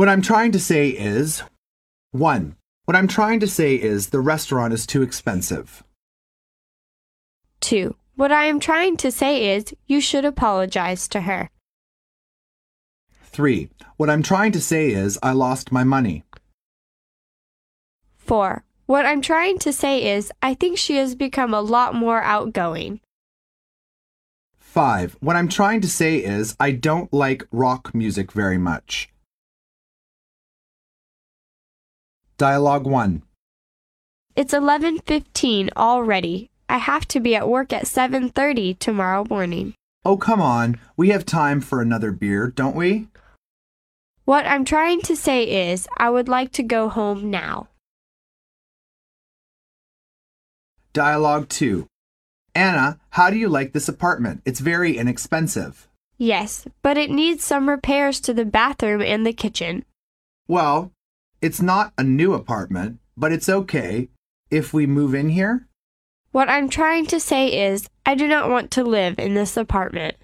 What I'm trying to say is 1. What I'm trying to say is the restaurant is too expensive. 2. What I am trying to say is you should apologize to her. 3. What I'm trying to say is I lost my money. 4. What I'm trying to say is I think she has become a lot more outgoing. 5. What I'm trying to say is I don't like rock music very much. Dialogue 1. It's 11:15 already. I have to be at work at 7:30 tomorrow morning. Oh, come on. We have time for another beer, don't we? What I'm trying to say is I would like to go home now. Dialogue 2. Anna, how do you like this apartment? It's very inexpensive. Yes, but it needs some repairs to the bathroom and the kitchen. Well, it's not a new apartment, but it's okay if we move in here. What I'm trying to say is I do not want to live in this apartment.